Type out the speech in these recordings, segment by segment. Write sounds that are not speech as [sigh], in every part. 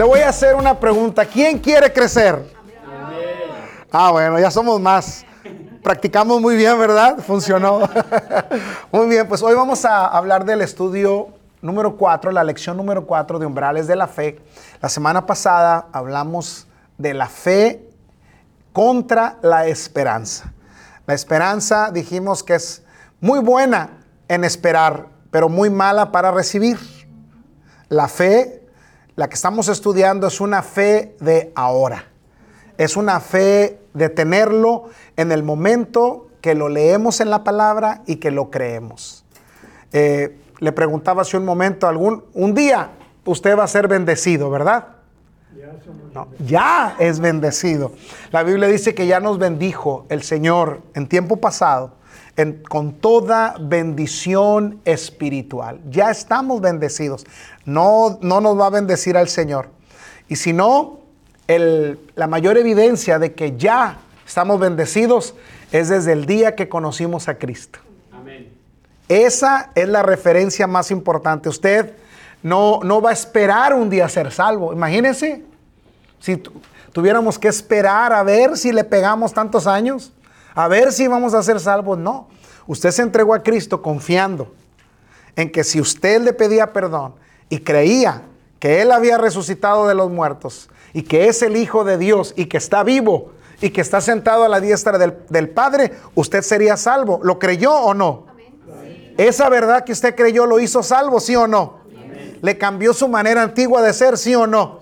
Le voy a hacer una pregunta. ¿Quién quiere crecer? Ah, bueno, ya somos más. Practicamos muy bien, ¿verdad? Funcionó. [laughs] muy bien, pues hoy vamos a hablar del estudio número 4, la lección número 4 de umbrales de la fe. La semana pasada hablamos de la fe contra la esperanza. La esperanza dijimos que es muy buena en esperar, pero muy mala para recibir. La fe, la que estamos estudiando, es una fe de ahora. Es una fe de tenerlo en el momento que lo leemos en la palabra y que lo creemos. Eh, le preguntaba hace un momento, algún, un día usted va a ser bendecido, ¿verdad? Ya es bendecido. La Biblia dice que ya nos bendijo el Señor en tiempo pasado con toda bendición espiritual. Ya estamos bendecidos. No, no nos va a bendecir al Señor. Y si no, la mayor evidencia de que ya estamos bendecidos es desde el día que conocimos a Cristo. Esa es la referencia más importante. Usted no, no va a esperar un día ser salvo. Imagínense si tuviéramos que esperar a ver si le pegamos tantos años, a ver si vamos a ser salvos. No, usted se entregó a Cristo confiando en que si usted le pedía perdón y creía que Él había resucitado de los muertos y que es el Hijo de Dios y que está vivo y que está sentado a la diestra del, Padre, usted sería salvo. ¿Lo creyó o no? Esa verdad que usted creyó lo hizo salvo, sí o no. Le cambió su manera antigua de ser, sí o no.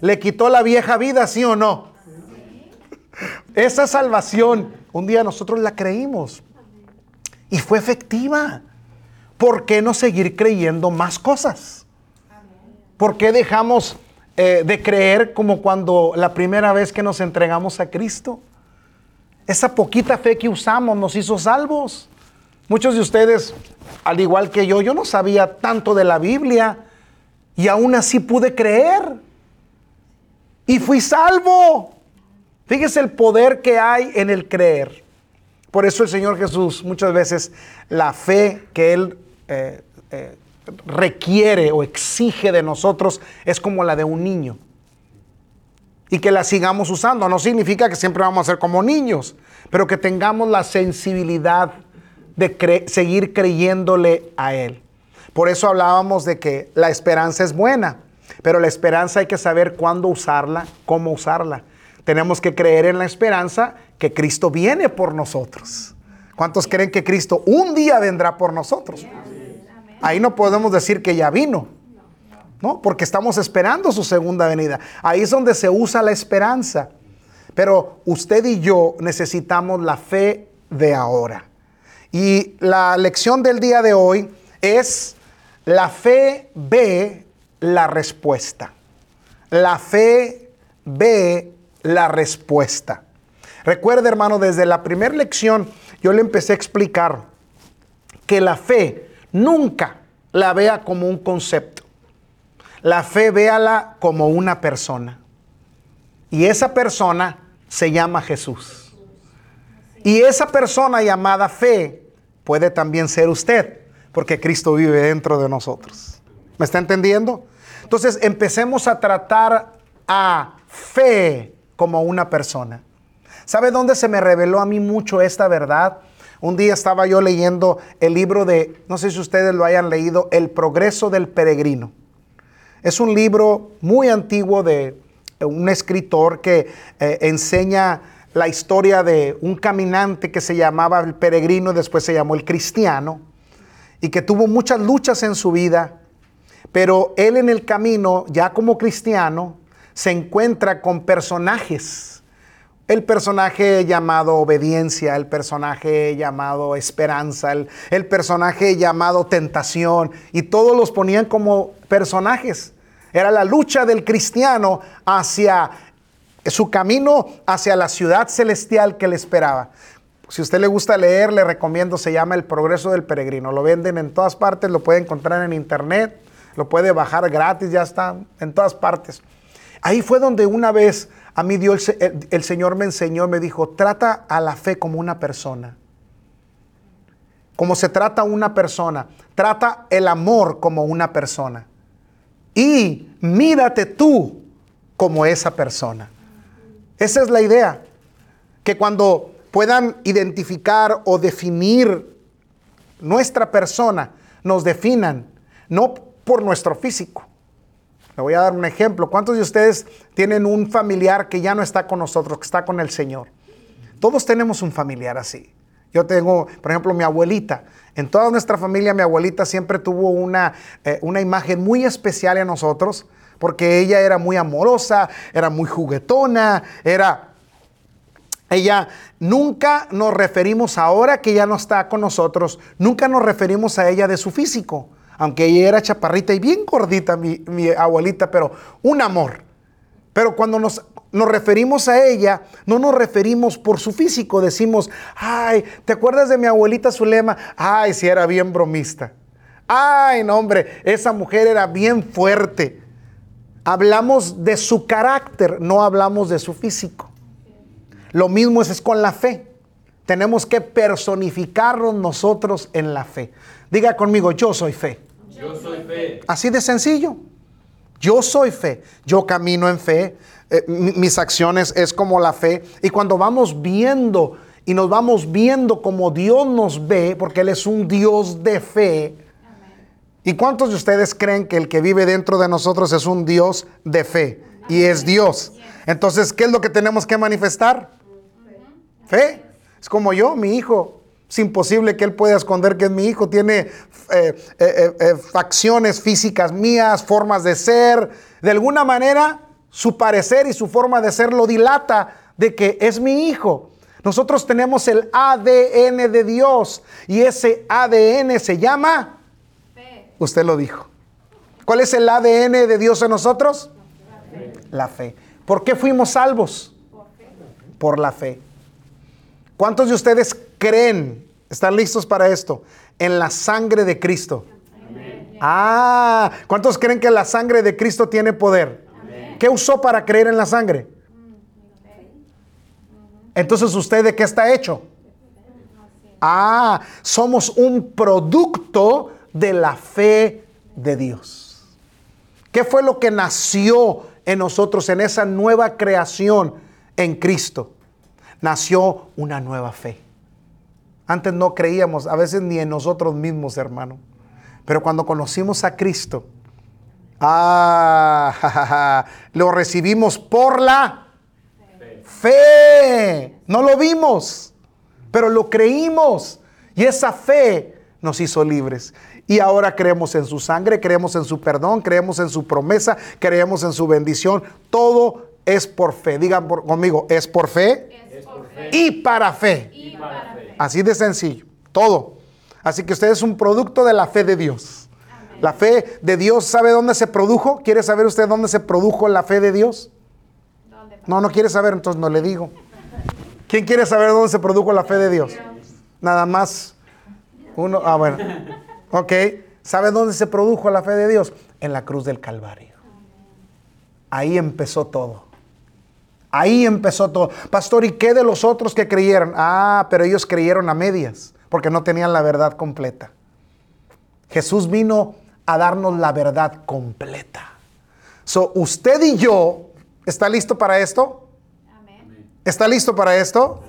Le quitó la vieja vida, sí o no. Esa salvación, un día nosotros la creímos y fue efectiva. ¿Por qué no seguir creyendo más cosas? ¿Por qué dejamos eh, de creer como cuando la primera vez que nos entregamos a Cristo? Esa poquita fe que usamos nos hizo salvos. Muchos de ustedes, al igual que yo, yo no sabía tanto de la Biblia y aún así pude creer. Y fui salvo. Fíjese el poder que hay en el creer. Por eso el Señor Jesús muchas veces la fe que Él eh, eh, requiere o exige de nosotros es como la de un niño. Y que la sigamos usando. No significa que siempre vamos a ser como niños, pero que tengamos la sensibilidad de seguir creyéndole a Él. Por eso hablábamos de que la esperanza es buena, pero la esperanza hay que saber cuándo usarla, cómo usarla. Tenemos que creer en la esperanza que Cristo viene por nosotros. ¿Cuántos creen que Cristo un día vendrá por nosotros? Ahí no podemos decir que ya vino, ¿no? Porque estamos esperando su segunda venida. Ahí es donde se usa la esperanza. Pero usted y yo necesitamos la fe de ahora. Y la lección del día de hoy es la fe ve la respuesta. La fe ve la respuesta. Recuerde, hermano, desde la primera lección yo le empecé a explicar que la fe nunca la vea como un concepto. La fe véala como una persona. Y esa persona se llama Jesús. Y esa persona llamada fe puede también ser usted, porque Cristo vive dentro de nosotros. ¿Me está entendiendo? Entonces empecemos a tratar a fe como una persona. ¿Sabe dónde se me reveló a mí mucho esta verdad? Un día estaba yo leyendo el libro de, no sé si ustedes lo hayan leído, El progreso del peregrino. Es un libro muy antiguo de un escritor que eh, enseña la historia de un caminante que se llamaba el peregrino, después se llamó el cristiano, y que tuvo muchas luchas en su vida, pero él en el camino, ya como cristiano, se encuentra con personajes. El personaje llamado obediencia, el personaje llamado esperanza, el, personaje llamado tentación, y todos los ponían como personajes. Era la lucha del cristiano hacia su camino hacia la ciudad celestial que le esperaba. Si a usted le gusta leer, le recomiendo, se llama El Progreso del Peregrino. Lo venden en todas partes, lo puede encontrar en internet, lo puede bajar gratis, ya está en todas partes. Ahí fue donde una vez a mí Dios, el, el Señor me enseñó, me dijo, trata a la fe como una persona. Como se trata una persona. Trata el amor como una persona. y mírate tú como esa persona. Esa es la idea, que cuando puedan identificar o definir nuestra persona, nos definan, no por nuestro físico. Voy a dar un ejemplo. ¿Cuántos de ustedes tienen un familiar que ya no está con nosotros, que está con el Señor? Todos tenemos un familiar así. Yo tengo, por ejemplo, mi abuelita. En toda nuestra familia, mi abuelita siempre tuvo una, eh, una imagen muy especial en nosotros, porque ella era muy amorosa, era muy juguetona, era... Ella nunca nos referimos ahora que ya no está con nosotros, nunca nos referimos a ella de su físico, aunque ella era chaparrita y bien gordita, mi, abuelita, pero un amor. Pero cuando nos nos referimos a ella, no nos referimos por su físico. Decimos, ay, ¿te acuerdas de mi abuelita Zulema? Ay, si era bien bromista. Ay, no, hombre, esa mujer era bien fuerte. Hablamos de su carácter, no hablamos de su físico. Lo mismo es, es con la fe. Tenemos que personificarnos nosotros en la fe. Diga conmigo, yo soy fe. Yo soy fe. Así de sencillo. Yo soy fe. Yo camino en fe. Eh, mis acciones es como la fe. Y cuando vamos viendo y nos vamos viendo como Dios nos ve, porque Él es un Dios de fe. ¿Y cuántos de ustedes creen que el que vive dentro de nosotros es un Dios de fe? Y es Dios. Entonces, ¿qué es lo que tenemos que manifestar? Fe. Es como yo, mi hijo. Es imposible que él pueda esconder que es mi hijo. Tiene eh, eh, facciones físicas mías, formas de ser. De alguna manera, su parecer y su forma de ser lo dilata de que es mi hijo. Nosotros tenemos el ADN de Dios y ese ADN se llama fe. Usted lo dijo. ¿Cuál es el ADN de Dios en nosotros? La fe. La fe. ¿Por qué fuimos salvos? Por, Por la fe. ¿Cuántos de ustedes creen, están listos para esto, en la sangre de Cristo? Ah, ¿cuántos creen que la sangre de Cristo tiene poder? ¿Qué usó para creer en la sangre? Entonces, ¿usted de qué está hecho? Ah, somos un producto de la fe de Dios. ¿Qué fue lo que nació en nosotros, en esa nueva creación en Cristo? Nació una nueva fe. Antes no creíamos, a veces ni en nosotros mismos, hermano. Pero cuando conocimos a Cristo, Ah, [laughs] lo recibimos por la fe. No lo vimos, pero lo creímos. Y esa fe nos hizo libres. Y ahora creemos en su sangre, creemos en su perdón, creemos en su promesa, creemos en su bendición. Todo es por fe. Digan conmigo, es por fe, Y, para fe. y para fe. Así de sencillo. Todo. Así que usted es un producto de la fe de Dios. La fe de Dios, ¿sabe dónde se produjo? ¿Quiere saber usted dónde se produjo la fe de Dios? No, no quiere saber, entonces no le digo. ¿Quién quiere saber dónde se produjo la fe de Dios? Nada más uno. Ah, bueno. Ok. ¿Sabe dónde se produjo la fe de Dios? En la cruz del Calvario. Ahí empezó todo. Ahí empezó todo. Pastor, ¿y qué de los otros que creyeron? Ah, pero ellos creyeron a medias, porque no tenían la verdad completa. Jesús vino a darnos la verdad completa. So, usted y yo, ¿está listo para esto? ¿Está listo para esto?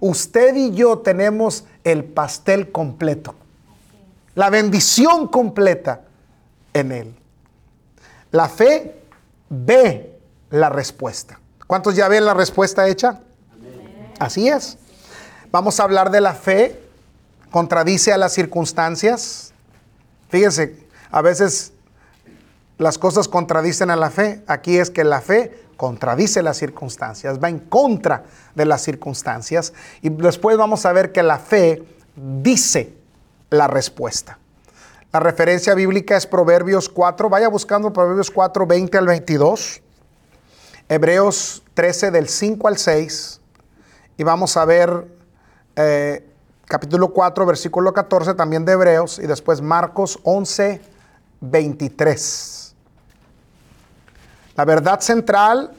Usted y yo tenemos el pastel completo. La bendición completa en él. La fe ve la respuesta. ¿Cuántos ya ven la respuesta hecha? Así es. Vamos a hablar de la fe. Contradice a las circunstancias. Fíjense, a veces las cosas contradicen a la fe. Aquí es que la fe contradice las circunstancias, va en contra de las circunstancias. Y después vamos a ver que la fe dice la respuesta. La referencia bíblica es Proverbios 4. Vaya buscando Proverbios 4, 20 al 22. Hebreos 13 del 5 al 6. Y vamos a ver eh, capítulo 4, versículo 14, también de Hebreos, y después Marcos 11, 23. La verdad central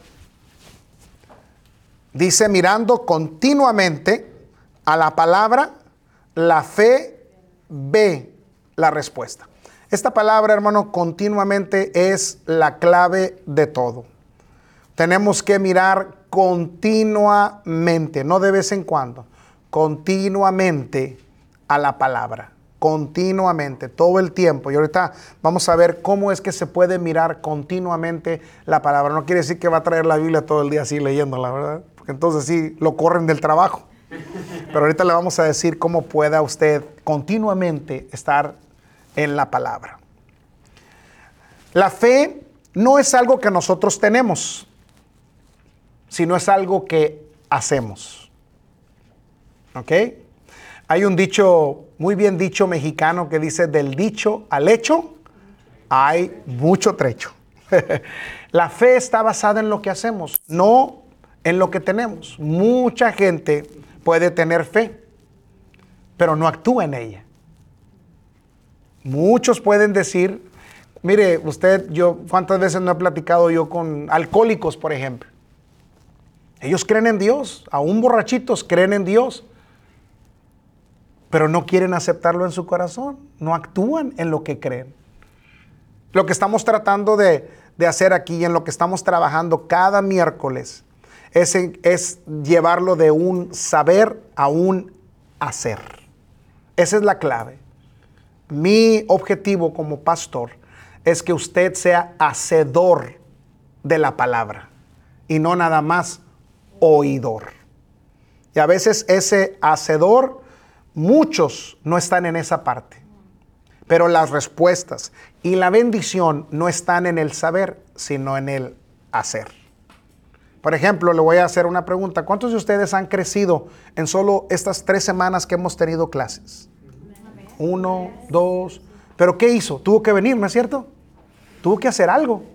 dice, mirando continuamente a la palabra, la fe ve la respuesta. Esta palabra, hermano, continuamente es la clave de todo. Tenemos que mirar continuamente, no de vez en cuando, continuamente a la palabra, continuamente, todo el tiempo. Y ahorita vamos a ver cómo es que se puede mirar continuamente la palabra. No quiere decir que va a traer la Biblia todo el día así leyéndola, ¿verdad? Porque entonces sí, lo corren del trabajo. Pero ahorita le vamos a decir cómo pueda usted continuamente estar en la palabra. La fe no es algo que nosotros tenemos, sino es algo que hacemos. ¿Ok? Hay un dicho, muy bien dicho mexicano, que dice, del dicho al hecho hay mucho trecho. [laughs] La fe está basada en lo que hacemos, no en lo que tenemos. Mucha gente puede tener fe, pero no actúa en ella. Muchos pueden decir, mire, usted, yo, ¿cuántas veces no he platicado yo con alcohólicos, por ejemplo? Ellos creen en Dios, aún borrachitos creen en Dios, pero no quieren aceptarlo en su corazón, no actúan en lo que creen. Lo que estamos tratando de, hacer aquí, en lo que estamos trabajando cada miércoles, es, es llevarlo de un saber a un hacer. Esa es la clave. Mi objetivo como pastor es que usted sea hacedor de la palabra y no nada más oidor. Y a veces ese hacedor, muchos no están en esa parte. Pero las respuestas y la bendición no están en el saber, sino en el hacer. Por ejemplo, le voy a hacer una pregunta. ¿Cuántos de ustedes han crecido en solo estas tres semanas que hemos tenido clases? Uno, dos. ¿Pero qué hizo? Tuvo que venir, ¿no es cierto? Tuvo que hacer algo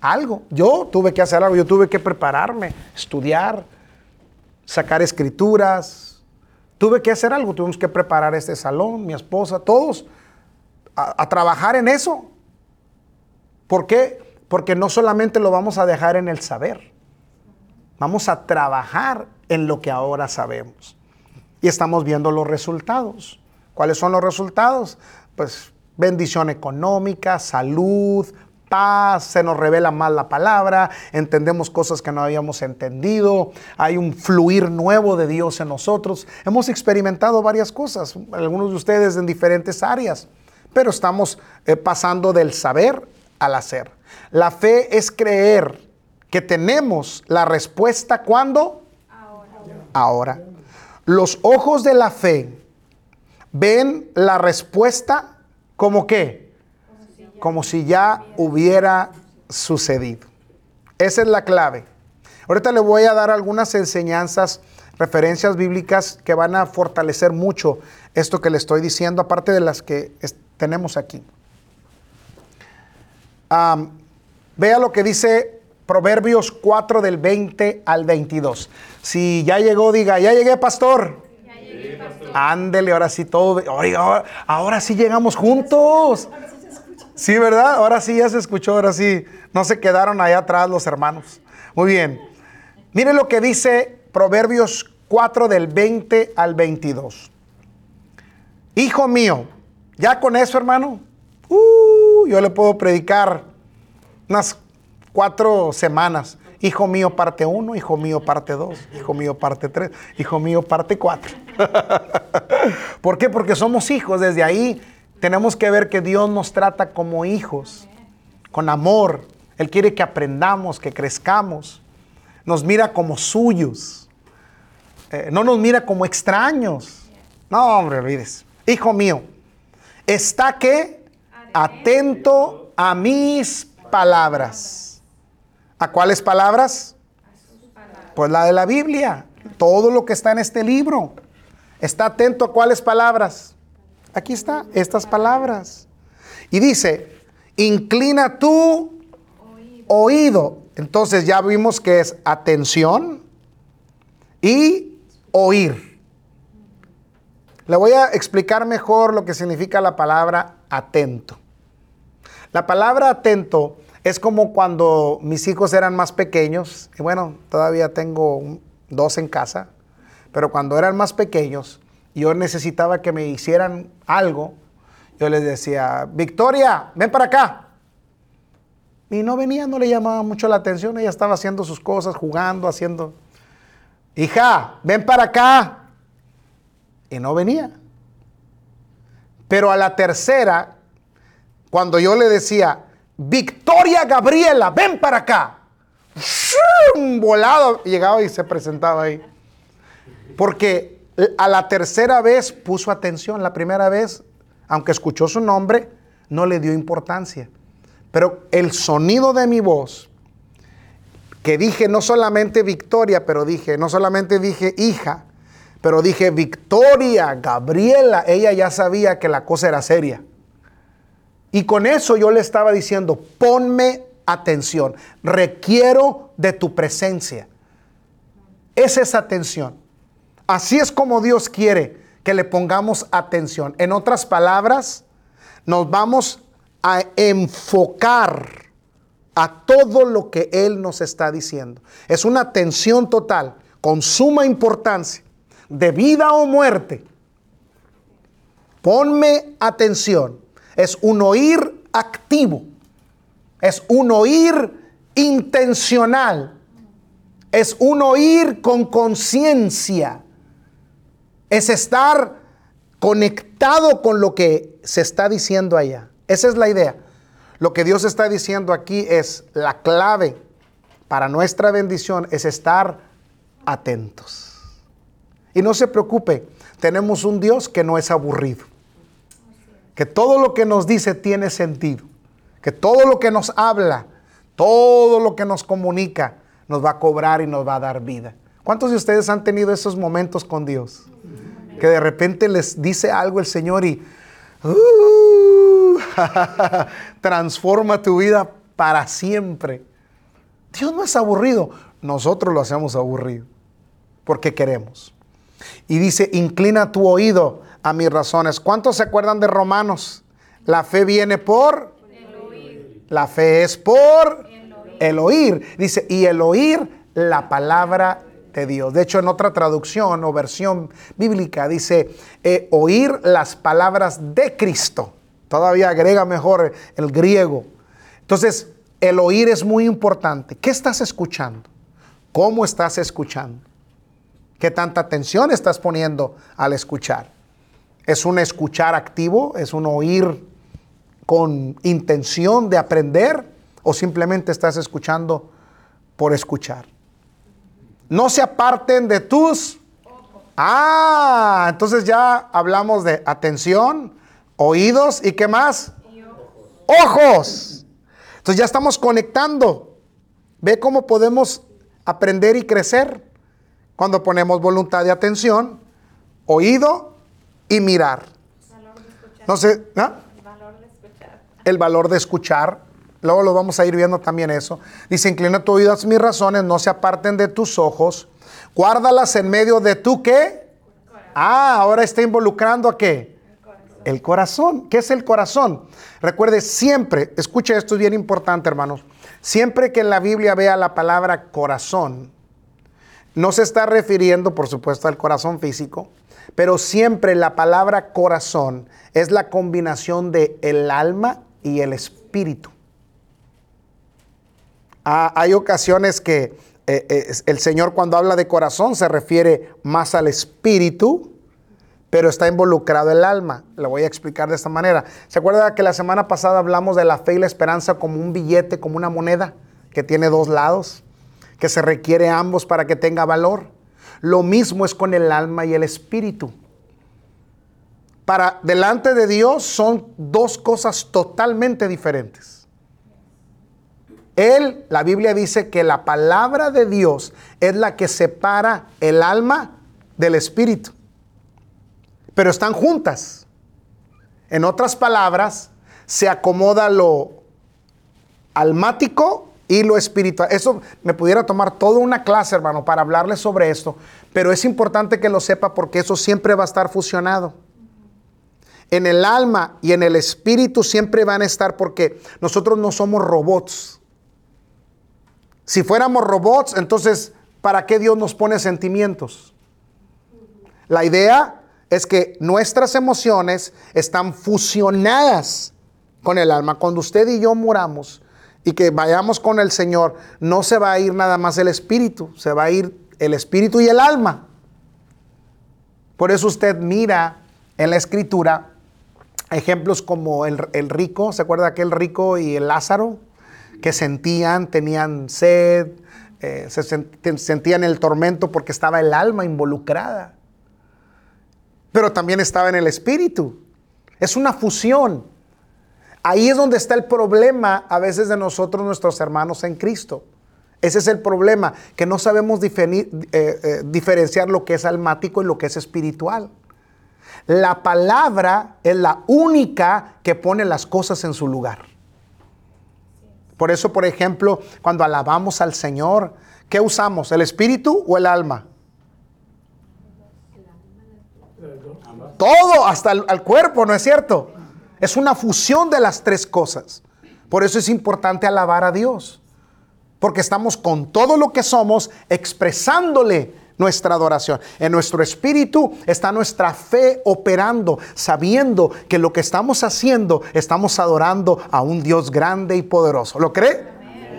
algo. Yo tuve que hacer algo, yo tuve que prepararme, estudiar, sacar escrituras. Tuve que hacer algo, tuvimos que preparar este salón, mi esposa, todos, a, trabajar en eso. ¿Por qué? Porque no solamente lo vamos a dejar en el saber, vamos a trabajar en lo que ahora sabemos. Y estamos viendo los resultados. ¿Cuáles son los resultados? Pues bendición económica, salud, paz, se nos revela más la palabra, entendemos cosas que no habíamos entendido, hay un fluir nuevo de Dios en nosotros. Hemos experimentado varias cosas, algunos de ustedes en diferentes áreas, pero estamos eh, pasando del saber al hacer. La fe es creer que tenemos la respuesta cuando? Ahora. Ahora. Los ojos de la fe ven la respuesta como qué? Como si ya hubiera sucedido. Esa es la clave. Ahorita le voy a dar algunas enseñanzas, referencias bíblicas que van a fortalecer mucho esto que le estoy diciendo, aparte de las que tenemos aquí. vea lo que dice Proverbios 4 del 20 al 22. Si ya llegó, diga, ya llegué, pastor. Ándele, ahora sí todo. Oiga, ahora sí llegamos juntos. Sí, ¿verdad? Ahora sí ya se escuchó, ahora sí. No se quedaron allá atrás los hermanos. Muy bien. Mire lo que dice Proverbios 4 del 20 al 22. Hijo mío, ya con eso, hermano, uh, yo le puedo predicar unas cuatro semanas. Hijo mío, parte 1, hijo mío, parte 2, hijo mío, parte 3, hijo mío, parte 4. [laughs] ¿Por qué? Porque somos hijos. Desde ahí tenemos que ver que Dios nos trata como hijos, con amor. Él quiere que aprendamos, que crezcamos. Nos mira como suyos. Eh, no nos mira como extraños. No, hombre, olvides. Hijo mío, está que atento a mis palabras. ¿A cuáles palabras? Pues la de la Biblia. Todo lo que está en este libro. Está atento a cuáles palabras. Aquí está, estas palabras. Y dice, inclina tu oído. Entonces ya vimos que es atención y oír. Le voy a explicar mejor lo que significa la palabra atento. La palabra atento es como cuando mis hijos eran más pequeños, y bueno, todavía tengo dos en casa, pero cuando eran más pequeños, yo necesitaba que me hicieran algo, yo les decía, Victoria, ven para acá. Y no venía, no le llamaba mucho la atención, ella estaba haciendo sus cosas, jugando, haciendo... Hija, ven para acá. Y no venía. Pero a la tercera, cuando yo le decía, Victoria Gabriela, ven para acá. Volado llegaba y se presentaba ahí. Porque a la tercera vez puso atención, la primera vez, aunque escuchó su nombre, no le dio importancia. Pero el sonido de mi voz, que dije no solamente Victoria, pero dije, no solamente dije hija, pero dije Victoria, Gabriela, ella ya sabía que la cosa era seria. Y con eso yo le estaba diciendo, ponme atención, requiero de tu presencia. Es esa atención. Así es como Dios quiere que le pongamos atención. En otras palabras, nos vamos a enfocar a todo lo que Él nos está diciendo. Es una atención total, con suma importancia, de vida o muerte. Ponme atención. Es un oír activo. Es un oír intencional. Es un oír con conciencia es estar conectado con lo que se está diciendo allá. Esa es la idea. Lo que Dios está diciendo aquí es la clave para nuestra bendición es estar atentos. Y no se preocupe, tenemos un Dios que no es aburrido. Que todo lo que nos dice tiene sentido. Que todo lo que nos habla, todo lo que nos comunica, nos va a cobrar y nos va a dar vida. ¿Cuántos de ustedes han tenido esos momentos con Dios? Que de repente les dice algo el Señor y uh, [laughs] transforma tu vida para siempre. Dios no es aburrido, nosotros lo hacemos aburrido porque queremos. Y dice, inclina tu oído a mis razones. ¿Cuántos se acuerdan de Romanos? La fe viene por... El oír. La fe es por el oír. el oír. Dice, y el oír la palabra Dios. De hecho, en otra traducción o versión bíblica dice eh, oír las palabras de Cristo. Todavía agrega mejor el griego. Entonces, el oír es muy importante. ¿Qué estás escuchando? ¿Cómo estás escuchando? ¿Qué tanta atención estás poniendo al escuchar? ¿Es un escuchar activo? ¿Es un oír con intención de aprender? ¿O simplemente estás escuchando por escuchar? No se aparten de tus... Ah, entonces ya hablamos de atención, oídos y qué más? Ojos. Entonces ya estamos conectando. Ve cómo podemos aprender y crecer cuando ponemos voluntad de atención, oído y mirar. No sé, ¿ah? El valor de escuchar. El valor de escuchar. Luego lo vamos a ir viendo también eso. Dice, inclina tu oído a mis razones, no se aparten de tus ojos. Guárdalas en medio de tu qué. Ah, ahora está involucrando a qué. El corazón. ¿Qué es el corazón? Recuerde siempre, escuche esto es bien importante hermanos, siempre que en la Biblia vea la palabra corazón, no se está refiriendo por supuesto al corazón físico, pero siempre la palabra corazón es la combinación de el alma y el espíritu. Ah, hay ocasiones que eh, el Señor cuando habla de corazón se refiere más al espíritu, pero está involucrado el alma. Lo voy a explicar de esta manera. ¿Se acuerda que la semana pasada hablamos de la fe y la esperanza como un billete, como una moneda que tiene dos lados, que se requiere ambos para que tenga valor? Lo mismo es con el alma y el espíritu. Para delante de Dios son dos cosas totalmente diferentes. Él, la Biblia dice que la palabra de Dios es la que separa el alma del espíritu. Pero están juntas. En otras palabras, se acomoda lo almático y lo espiritual. Eso me pudiera tomar toda una clase, hermano, para hablarle sobre esto, pero es importante que lo sepa porque eso siempre va a estar fusionado. En el alma y en el espíritu siempre van a estar porque nosotros no somos robots. Si fuéramos robots, entonces, ¿para qué Dios nos pone sentimientos? La idea es que nuestras emociones están fusionadas con el alma. Cuando usted y yo muramos y que vayamos con el Señor, no se va a ir nada más el espíritu, se va a ir el espíritu y el alma. Por eso usted mira en la escritura ejemplos como el, rico, ¿se acuerda aquel rico y el Lázaro? Que sentían, tenían sed, eh, se sentían el tormento porque estaba el alma involucrada. Pero también estaba en el espíritu. Es una fusión. Ahí es donde está el problema a veces de nosotros, nuestros hermanos en Cristo. Ese es el problema, que no sabemos eh, eh, diferenciar lo que es almático y lo que es espiritual. La palabra es la única que pone las cosas en su lugar. Por eso, por ejemplo, cuando alabamos al Señor, ¿qué usamos? ¿El espíritu o el alma? Todo, hasta el, el cuerpo, ¿no es cierto? Es una fusión de las tres cosas. Por eso es importante alabar a Dios. Porque estamos con todo lo que somos expresándole nuestra adoración. En nuestro espíritu está nuestra fe operando, sabiendo que lo que estamos haciendo, estamos adorando a un Dios grande y poderoso. ¿Lo cree?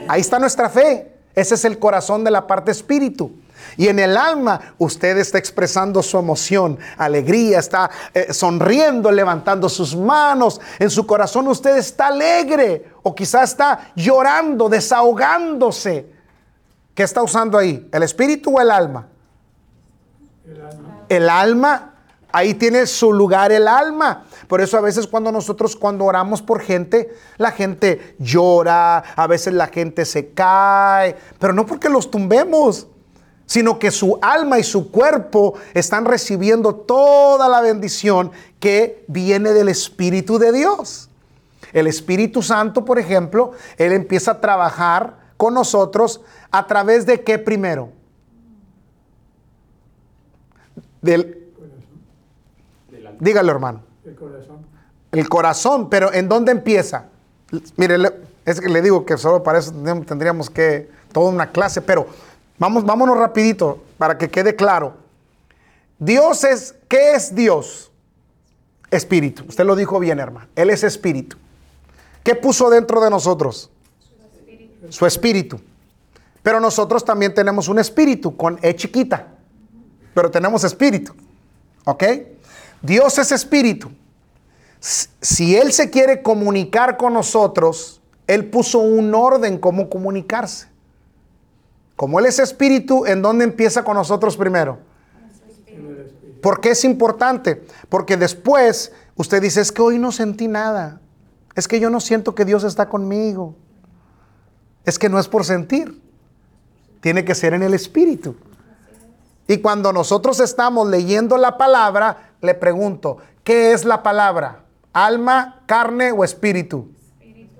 Ahí está nuestra fe. Ese es el corazón de la parte espíritu. Y en el alma usted está expresando su emoción, alegría, está eh, sonriendo, levantando sus manos. En su corazón usted está alegre o quizá está llorando, desahogándose. ¿Qué está usando ahí? ¿El espíritu o el alma? El alma. Ahí tiene su lugar el alma. Por eso a veces cuando nosotros cuando oramos por gente, la gente llora, a veces la gente se cae, pero no porque los tumbemos, sino que su alma y su cuerpo están recibiendo toda la bendición que viene del Espíritu de Dios. El Espíritu Santo, por ejemplo, Él empieza a trabajar con nosotros a través de qué primero? Del, dígalo hermano. El corazón. El corazón, pero ¿en dónde empieza? Mire, es que le digo que solo para eso tendríamos que toda una clase, pero vamos, vámonos rapidito para que quede claro. Dios es, ¿qué es Dios? Espíritu. Usted lo dijo bien, hermano. Él es espíritu. ¿Qué puso dentro de nosotros? Su espíritu. Su espíritu. Pero nosotros también tenemos un espíritu con E chiquita. Pero tenemos espíritu. ¿Ok? Dios es espíritu. Si Él se quiere comunicar con nosotros, Él puso un orden cómo comunicarse. Como Él es espíritu, ¿en dónde empieza con nosotros primero? ¿Por qué es importante? Porque después usted dice, es que hoy no sentí nada. Es que yo no siento que Dios está conmigo. Es que no es por sentir. Tiene que ser en el espíritu. Y cuando nosotros estamos leyendo la palabra, le pregunto, ¿qué es la palabra? ¿Alma, carne o espíritu? espíritu.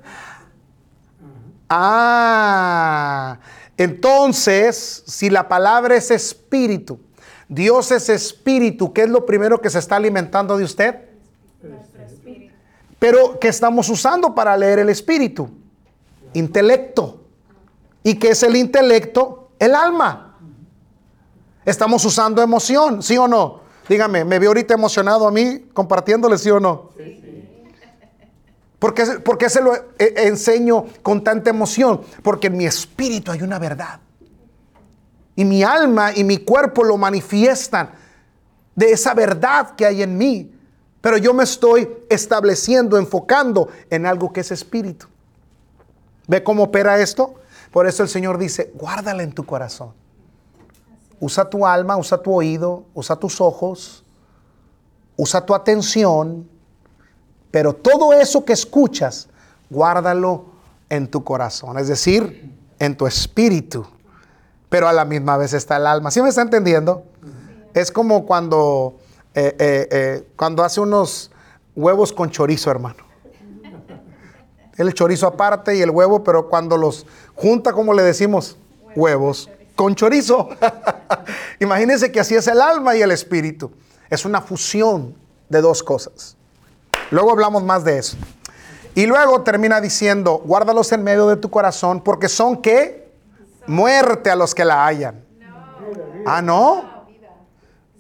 Ah, entonces, si la palabra es espíritu, Dios es espíritu, ¿qué es lo primero que se está alimentando de usted? Pero ¿qué estamos usando para leer el espíritu? Intelecto. ¿Y qué es el intelecto? El alma. Estamos usando emoción, ¿sí o no? Dígame, ¿me veo ahorita emocionado a mí compartiéndole, sí o no? Sí, ¿Por qué, se lo e, enseño con tanta emoción? Porque en mi espíritu hay una verdad. Y mi alma y mi cuerpo lo manifiestan de esa verdad que hay en mí. Pero yo me estoy estableciendo, enfocando en algo que es espíritu. ¿Ve cómo opera esto? Por eso el Señor dice, guárdala en tu corazón. Usa tu alma, usa tu oído, usa tus ojos, usa tu atención, pero todo eso que escuchas, guárdalo en tu corazón, es decir, en tu espíritu. Pero a la misma vez está el alma. ¿Sí me está entendiendo? Es como cuando eh, eh, eh, cuando hace unos huevos con chorizo, hermano. El chorizo aparte y el huevo, pero cuando los junta, como le decimos, huevos con chorizo. [laughs] Imagínense que así es el alma y el espíritu. Es una fusión de dos cosas. Luego hablamos más de eso. Y luego termina diciendo, guárdalos en medio de tu corazón porque son que muerte a los que la hayan. Ah, no.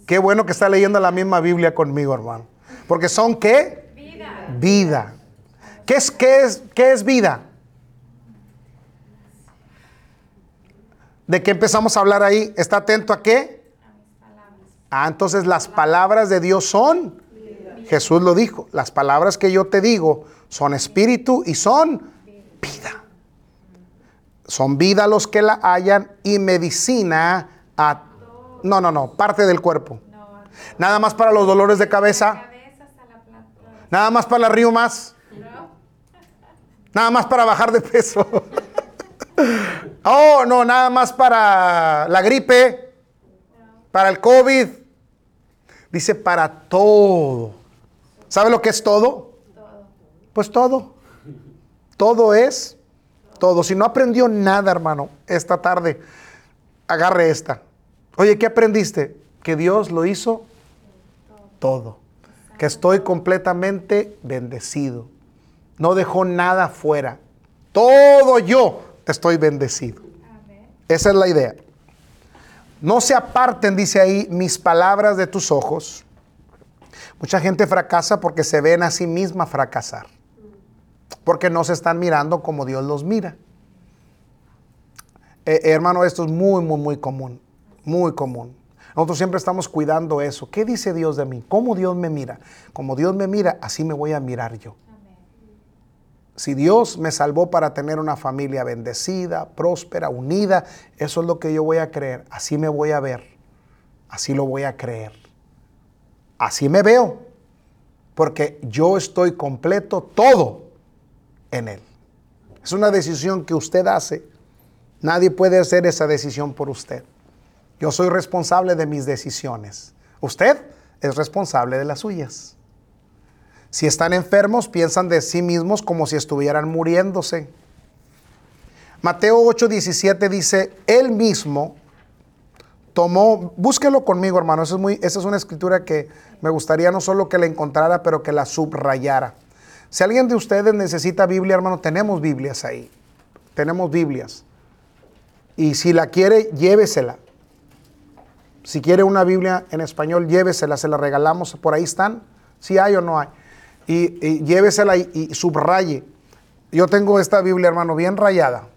Qué bueno que está leyendo la misma Biblia conmigo, hermano. Porque son qué? Vida. Vida. ¿Qué es, qué es, qué es vida? ¿De qué empezamos a hablar ahí? ¿Está atento a qué? Ah, entonces las palabras de Dios son. Jesús lo dijo. Las palabras que yo te digo son espíritu y son vida. Son vida los que la hallan y medicina a... No, no, no, parte del cuerpo. Nada más para los dolores de cabeza. Nada más para las riumas. Nada más para bajar de peso. [laughs] oh, no, nada más para la gripe. Para el COVID. Dice para todo. ¿Sabe lo que es todo? Pues todo. Todo es todo. Si no aprendió nada, hermano, esta tarde, agarre esta. Oye, ¿qué aprendiste? Que Dios lo hizo todo. Que estoy completamente bendecido. No dejó nada fuera. Todo yo estoy bendecido. Esa es la idea. No se aparten, dice ahí, mis palabras de tus ojos. Mucha gente fracasa porque se ven a sí misma fracasar. Porque no se están mirando como Dios los mira. Eh, hermano, esto es muy, muy, muy común. Muy común. Nosotros siempre estamos cuidando eso. ¿Qué dice Dios de mí? ¿Cómo Dios me mira? Como Dios me mira, así me voy a mirar yo. Si Dios me salvó para tener una familia bendecida, próspera, unida, eso es lo que yo voy a creer. Así me voy a ver. Así lo voy a creer. Así me veo. Porque yo estoy completo todo en Él. Es una decisión que usted hace. Nadie puede hacer esa decisión por usted. Yo soy responsable de mis decisiones. Usted es responsable de las suyas. Si están enfermos, piensan de sí mismos como si estuvieran muriéndose. Mateo 8:17 dice, Él mismo tomó, búsquelo conmigo hermano, es muy, esa es una escritura que me gustaría no solo que la encontrara, pero que la subrayara. Si alguien de ustedes necesita Biblia, hermano, tenemos Biblias ahí. Tenemos Biblias. Y si la quiere, llévesela. Si quiere una Biblia en español, llévesela, se la regalamos. Por ahí están. Si hay o no hay y, llévesela y, subraye. Yo tengo esta Biblia, hermano, bien rayada.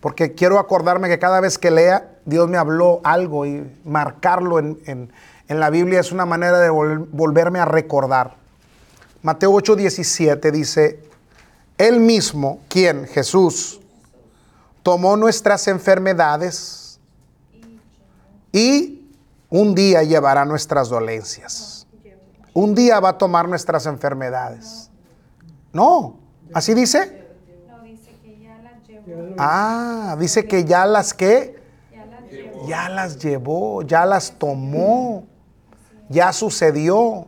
Porque quiero acordarme que cada vez que lea, Dios me habló algo y marcarlo en, la Biblia es una manera de volverme a recordar. Mateo 8:17 dice, Él mismo, quien, Jesús, tomó nuestras enfermedades y un día llevará nuestras dolencias un día va a tomar nuestras enfermedades. No, así dice. No, dice que ya las llevó. Ah, dice que ya las que. Ya las llevó. Ya las llevó, ya las tomó. Ya sucedió.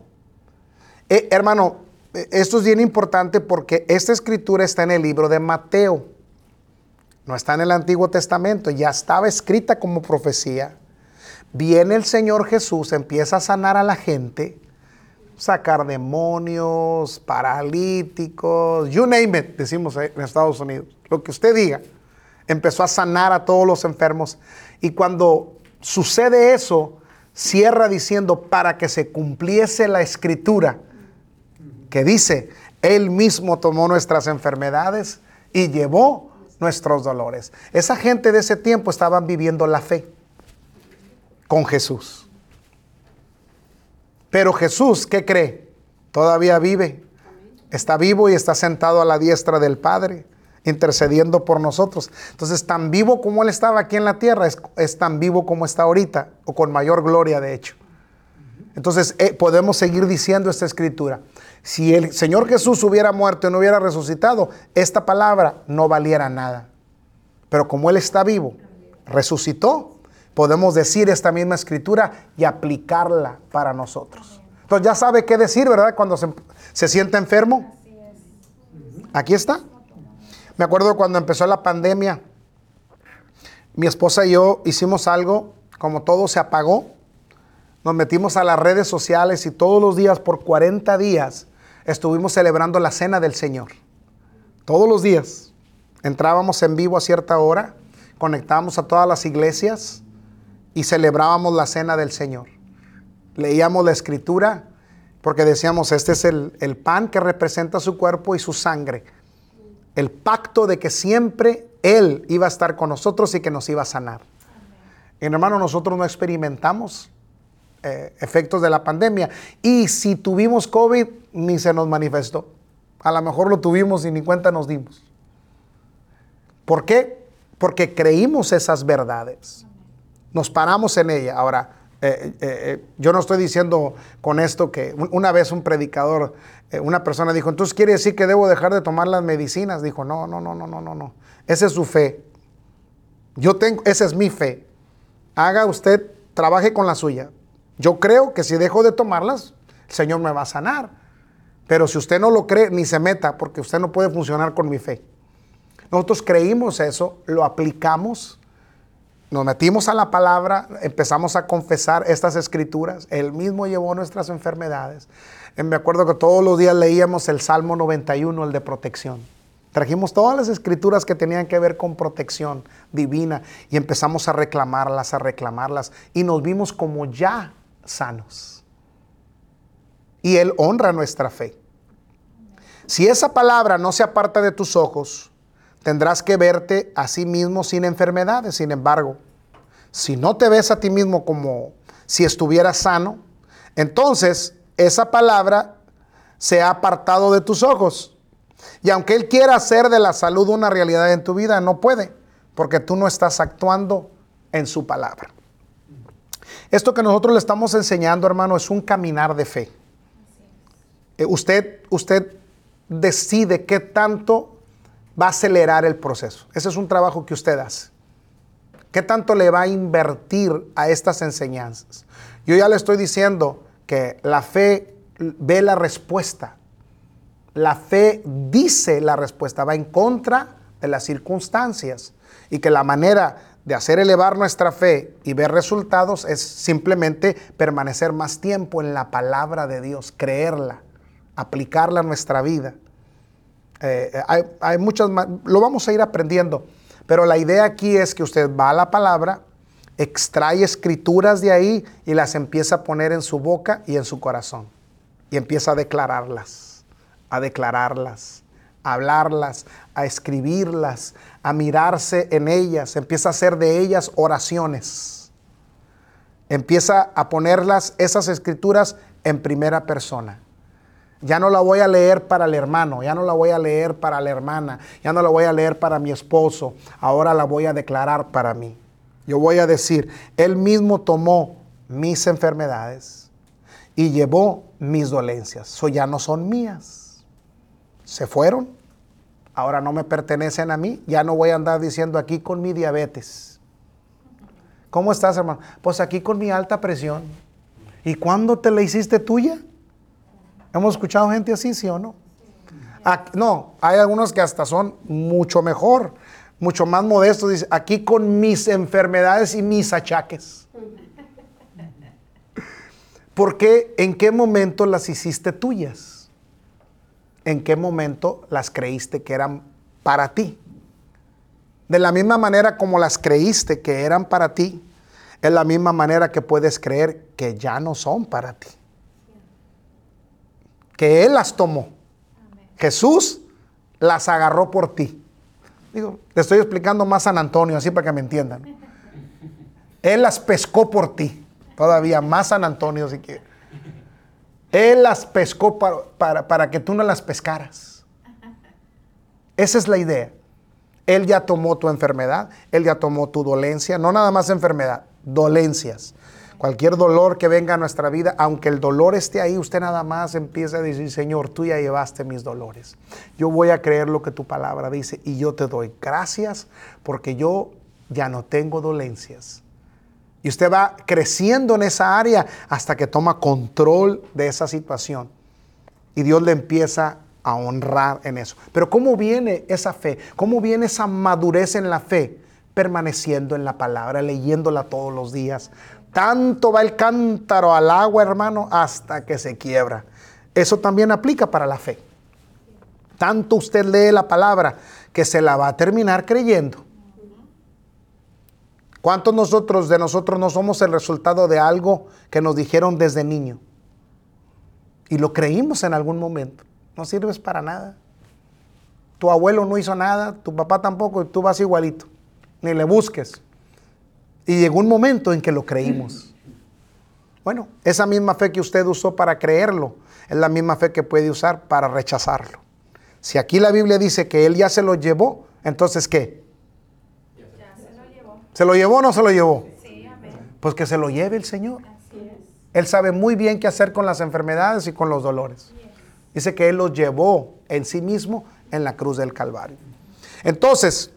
Eh, hermano, eh, esto es bien importante porque esta escritura está en el libro de Mateo. No está en el Antiguo Testamento, ya estaba escrita como profecía. Viene el Señor Jesús, empieza a sanar a la gente sacar demonios, paralíticos, you name it, decimos en Estados Unidos, lo que usted diga. Empezó a sanar a todos los enfermos. Y cuando sucede eso, cierra diciendo, para que se cumpliese la escritura, que dice, Él mismo tomó nuestras enfermedades y llevó nuestros dolores. Esa gente de ese tiempo estaban viviendo la fe con Jesús. Pero Jesús, ¿qué cree? Todavía vive. Está vivo y está sentado a la diestra del Padre, intercediendo por nosotros. Entonces, tan vivo como Él estaba aquí en la tierra, es, tan vivo como está ahorita, o con mayor gloria, de hecho. Entonces, eh, podemos seguir diciendo esta escritura. Si el Señor Jesús hubiera muerto y no hubiera resucitado, esta palabra no valiera nada. Pero como Él está vivo, resucitó, podemos decir esta misma escritura y aplicarla para nosotros. Entonces ya sabe qué decir, ¿verdad? Cuando se, siente enfermo. Aquí está. Me acuerdo cuando empezó la pandemia, mi esposa y yo hicimos algo, como todo se apagó, nos metimos a las redes sociales y todos los días, por 40 días, estuvimos celebrando la cena del Señor. Todos los días. Entrábamos en vivo a cierta hora, conectábamos a todas las iglesias y celebrábamos la cena del Señor. Leíamos la escritura porque decíamos, este es el, el pan que representa su cuerpo y su sangre. El pacto de que siempre Él iba a estar con nosotros y que nos iba a sanar. Y hermano, nosotros no experimentamos eh, efectos de la pandemia. Y si tuvimos COVID, ni se nos manifestó. A lo mejor lo tuvimos y ni cuenta nos dimos. ¿Por qué? Porque creímos esas verdades. Nos paramos en ella. Ahora, eh, eh, yo no estoy diciendo con esto que una vez un predicador, una persona dijo, entonces quiere decir que debo dejar de tomar las medicinas. Dijo, no, no, no, no, no, no, no. Esa es su fe. Yo tengo, esa es mi fe. Haga usted, trabaje con la suya. Yo creo que si dejo de tomarlas, el Señor me va a sanar. Pero si usted no lo cree, ni se meta, porque usted no puede funcionar con mi fe. Nosotros creímos eso, lo aplicamos, nos metimos a la palabra, empezamos a confesar estas escrituras. Él mismo llevó nuestras enfermedades. Eh, me acuerdo que todos los días leíamos el Salmo 91, el de protección. Trajimos todas las escrituras que tenían que ver con protección divina y empezamos a reclamarlas, a reclamarlas y nos vimos como ya sanos. Y Él honra nuestra fe. Si esa palabra no se aparta de tus ojos, tendrás que verte a sí mismo sin enfermedades. Sin embargo, si no te ves a ti mismo como si estuvieras sano, entonces esa palabra se ha apartado de tus ojos. Y aunque Él quiera hacer de la salud una realidad en tu vida, no puede, porque tú no estás actuando en su palabra. Esto que nosotros le estamos enseñando, hermano, es un caminar de fe. Eh, usted, usted decide qué tanto va a acelerar el proceso. Ese es un trabajo que usted hace. ¿Qué tanto le va a invertir a estas enseñanzas? Yo ya le estoy diciendo que la fe ve la respuesta. La fe dice la respuesta, va en contra de las circunstancias y que la manera de hacer elevar nuestra fe y ver resultados es simplemente permanecer más tiempo en la palabra de Dios, creerla, aplicarla a nuestra vida. Eh, hay, hay, muchas más, lo vamos a ir aprendiendo, pero la idea aquí es que usted va a la palabra, extrae escrituras de ahí y las empieza a poner en su boca y en su corazón y empieza a declararlas, a declararlas, a hablarlas, a escribirlas, a mirarse en ellas, empieza a hacer de ellas oraciones. Empieza a ponerlas, esas escrituras, en primera persona. Ya no la voy a leer para el hermano, ya no la voy a leer para la hermana, ya no la voy a leer para mi esposo, ahora la voy a declarar para mí. Yo voy a decir, Él mismo tomó mis enfermedades y llevó mis dolencias. Eso ya no son mías. Se fueron ahora no me pertenecen a mí, ya no voy a andar diciendo aquí con mi diabetes. ¿Cómo estás, hermano? Pues aquí con mi alta presión. ¿Y cuándo te la hiciste tuya? ¿Hemos escuchado gente así, sí o no? no, hay algunos que hasta son mucho mejor, mucho más modestos. Dice, aquí con mis enfermedades y mis achaques. ¿Por qué? ¿En qué momento las hiciste tuyas? en qué momento las creíste que eran para ti. De la misma manera como las creíste que eran para ti, es la misma manera que puedes creer que ya no son para ti. Que Él las tomó. Jesús las agarró por ti. Digo, te estoy explicando más San Antonio, así para que me entiendan. Él las pescó por ti. Todavía más San Antonio si quieres. Él las pescó para, para, que tú no las pescaras. Esa es la idea. Él ya tomó tu enfermedad, Él ya tomó tu dolencia, no nada más enfermedad, dolencias. Cualquier dolor que venga a nuestra vida, aunque el dolor esté ahí, usted nada más empieza a decir, Señor, tú ya llevaste mis dolores. Yo voy a creer lo que tu palabra dice y yo te doy gracias porque yo ya no tengo dolencias. Y usted va creciendo en esa área hasta que toma control de esa situación. Y Dios le empieza a honrar en eso. Pero ¿cómo viene esa fe? ¿Cómo viene esa madurez en la fe? Permaneciendo en la palabra, leyéndola todos los días. Tanto va el cántaro al agua, hermano, hasta que se quiebra. Eso también aplica para la fe. Tanto usted lee la palabra que se la va a terminar creyendo ¿Cuántos nosotros de nosotros no somos el resultado de algo que nos dijeron desde niño? Y lo creímos en algún momento. No sirves para nada. Tu abuelo no hizo nada, tu papá tampoco, y tú vas igualito. Ni le busques. Y llegó un momento en que lo creímos. Bueno, esa misma fe que usted usó para creerlo es la misma fe que puede usar para rechazarlo. Si aquí la Biblia dice que él ya se lo llevó, entonces ¿qué? Ya se lo llevó. ¿Se lo llevó o no se lo llevó? Sí, amén. Pues que se lo lleve el Señor. Así es. Él sabe muy bien qué hacer con las enfermedades y con los dolores. Dice que Él los llevó en sí mismo en la cruz del Calvario. Entonces,